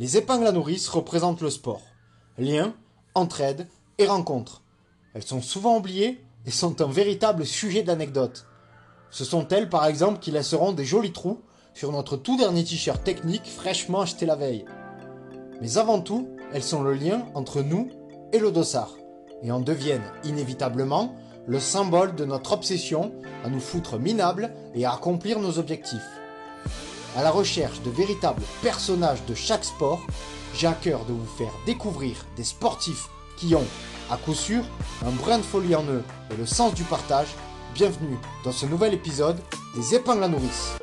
Les épingles à nourrice représentent le sport. Liens, entraide et rencontres. Elles sont souvent oubliées et sont un véritable sujet d'anecdote. Ce sont elles par exemple qui laisseront des jolis trous sur notre tout dernier t-shirt technique fraîchement acheté la veille. Mais avant tout, elles sont le lien entre nous et le dossard, et en deviennent inévitablement le symbole de notre obsession à nous foutre minables et à accomplir nos objectifs. À la recherche de véritables personnages de chaque sport, j'ai à cœur de vous faire découvrir des sportifs qui ont, à coup sûr, un brin de folie en eux et le sens du partage. Bienvenue dans ce nouvel épisode des épingles à nourrice.